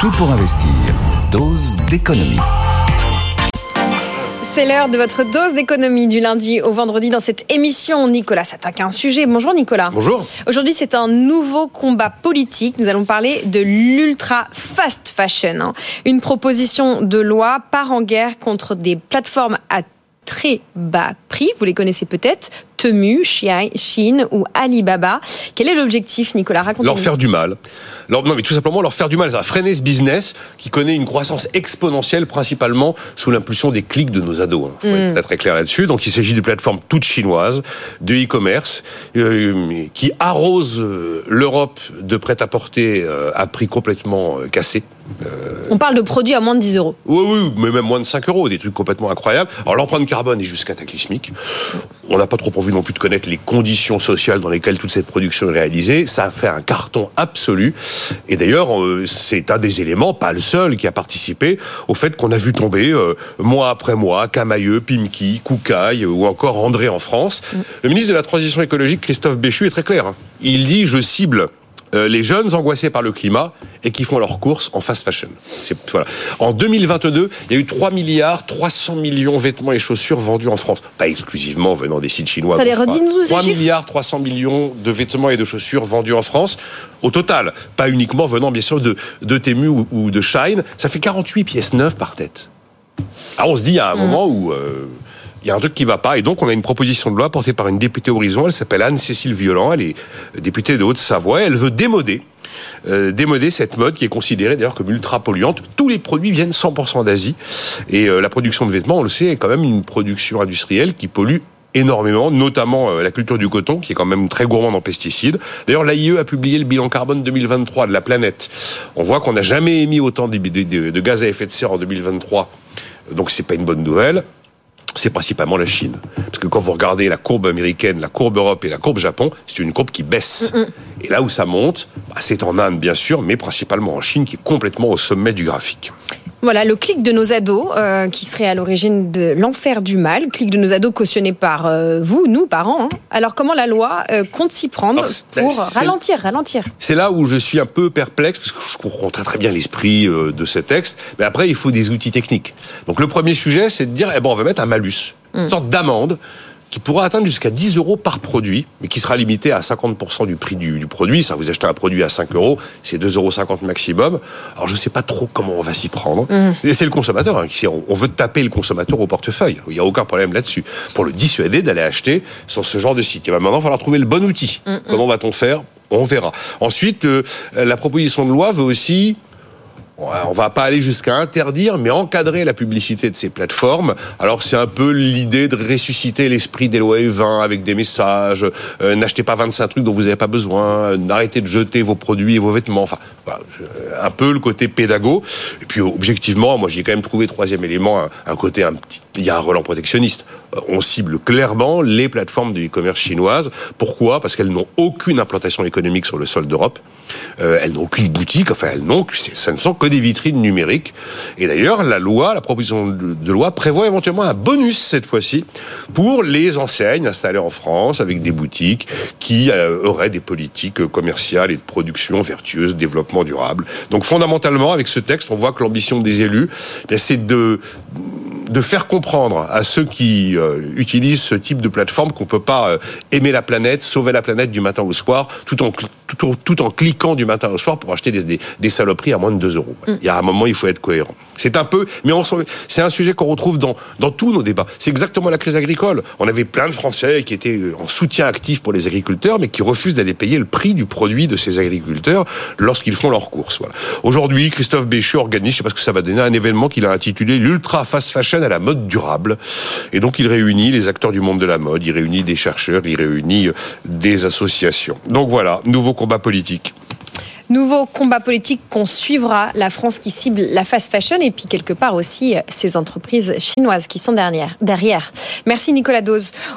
Tout pour investir. Dose d'économie. C'est l'heure de votre dose d'économie du lundi au vendredi dans cette émission. Nicolas s'attaque à un sujet. Bonjour Nicolas. Bonjour. Aujourd'hui, c'est un nouveau combat politique. Nous allons parler de l'ultra fast fashion. hein. Une proposition de loi part en guerre contre des plateformes à très bas prix. Vous les connaissez peut-être. Temu, Shein ou Alibaba. Quel est l'objectif, Nicolas? Racontez-nous. Leur faire du mal. Leur, non, mais tout simplement leur faire du mal. Ça va freiner ce business qui connaît une croissance exponentielle, principalement sous l'impulsion des clics de nos ados. Il faut être très, clair là-dessus. Donc, il s'agit de plateformes toutes chinoises, de e-commerce, euh, qui arrosent euh, l'Europe de prêt-à-porter euh, à prix complètement euh. On parle de produits à moins de 10 euros. Oui, oui, mais même moins de 5 euros, des trucs complètement incroyables. Alors l'empreinte carbone est juste cataclysmique. On n'a pas trop envie non plus de connaître les conditions sociales dans lesquelles toute cette production est réalisée. Ça a fait un carton absolu. Et d'ailleurs, euh, c'est un des éléments, pas le seul, qui a participé au fait qu'on a vu tomber, euh, mois après mois, Camailleux, Pimki, Koukaï ou encore André en France. Le ministre de la Transition écologique, Christophe Béchu, est très clair. hein. Il dit, je cible euh, les jeunes angoissés par le climat et qui font leurs courses en fast fashion. Voilà. En 2022, il y a eu 3 milliards 300 millions de vêtements et chaussures vendus en France. Pas exclusivement venant des sites chinois. Ces 3 chiffres. milliards 300 millions de vêtements et de chaussures vendus en France. Au total, pas uniquement venant bien sûr de, de Temu ou, ou de Shine. Ça fait 48 pièces neuves par tête. Alors on se dit, a un moment où euh, il y a un truc qui va pas, et donc on a une proposition de loi portée par une députée Horizon, elle s'appelle Anne-Cécile Violent, elle est députée de Haute-Savoie, elle veut démoder. euh, démoder cette mode qui est considérée d'ailleurs comme ultra polluante. Tous les produits viennent 100% d'Asie et euh, la production de vêtements, on le sait, est quand même une production industrielle qui pollue énormément, notamment euh, la culture du coton, qui est quand même très gourmande en pesticides. D'ailleurs, l'AIE a publié le bilan carbone 2023 de la planète. On voit qu'on n'a jamais émis autant de, de- gaz à effet de serre en 2023. Donc c'est pas une bonne nouvelle. C'est principalement la Chine. Parce que quand vous regardez la courbe américaine, la courbe Europe et la courbe Japon, c'est une courbe qui baisse. Et là où ça monte, bah, c'est en Inde bien sûr, mais principalement en Chine qui est complètement au sommet du graphique. Voilà, le clic de nos ados, euh, qui serait à l'origine de l'enfer du mal, clic de nos ados cautionné par euh, vous, nous, parents. hein. Alors comment la loi euh, compte s'y prendre Alors, pour ralentir, ralentir? C'est là où je suis un peu perplexe, parce que je comprends très très bien l'esprit de ce texte, mais après il faut des outils techniques. Donc le premier sujet, c'est de dire, eh ben, on va mettre un malus, une sorte d'amende qui pourra atteindre jusqu'à 10 euros par produit, mais qui sera limité à 50% du prix du, du produit. Ça, vous achetez un produit à 5 euros, c'est 2,50 euros maximum. Alors je sais pas trop comment on va s'y prendre. Et c'est le consommateur. hein, qui on, on veut taper le consommateur au portefeuille. Il n'y a aucun problème là-dessus. Pour le dissuader d'aller acheter sur ce genre de site. Et ben maintenant, il va falloir trouver le bon outil. Comment va-t-on faire? On verra. Ensuite, euh, la proposition de loi veut aussi On va pas aller jusqu'à interdire, mais encadrer la publicité de ces plateformes. Alors c'est un peu l'idée de ressusciter l'esprit des lois E20 avec des messages. euh, N'achetez pas 25 trucs dont vous n'avez pas besoin. euh, Arrêtez de jeter vos produits et vos vêtements. Enfin, un peu le côté pédago. Et puis objectivement, moi j'ai quand même trouvé troisième élément un côté un petit. Il y a un relent protectionniste. Euh, On cible clairement les plateformes de e-commerce chinoises. Pourquoi? Parce qu'elles n'ont aucune implantation économique sur le sol d'Europe. Euh, elles n'ont aucune boutique. Enfin, elles n'ont. Ce ne sont que des vitrines numériques. Et d'ailleurs, la loi, la proposition de de loi prévoit éventuellement un bonus cette fois-ci pour les enseignes installées en France avec des boutiques qui euh, auraient des politiques commerciales et de production vertueuses, développement durable. Donc fondamentalement, avec ce texte, on voit que l'ambition des élus, eh c'est de de faire comprendre à ceux qui euh, utilisent ce type de plateforme qu'on peut pas euh, aimer la planète, sauver la planète du matin au soir, tout en, tout, en- tout en cliquant du matin au soir pour acheter des, des, des saloperies à moins de 2 euros. Il y a un moment, il faut être cohérent. C'est un peu, mais c'est un sujet qu'on retrouve dans, dans tous nos débats. C'est exactement la crise agricole. On avait plein de Français qui étaient euh, en soutien actif pour les agriculteurs, mais qui refusent d'aller payer le prix du produit de ces agriculteurs lorsqu'ils font leurs courses. Voilà. Aujourd'hui, Christophe Béchu organise, je sais pas ce que ça va donner, un événement qu'il a intitulé l'Ultra Fast Fashion à la mode durable. Et donc, il réunit les acteurs du monde de la mode, il réunit des chercheurs, il réunit euh, des associations. Donc voilà, nouveau combat politique. Nouveau combat politique qu'on suivra, la France qui cible la fast fashion et puis quelque part aussi euh, ces entreprises chinoises qui sont derrière. derrière. Merci Nicolas Dose.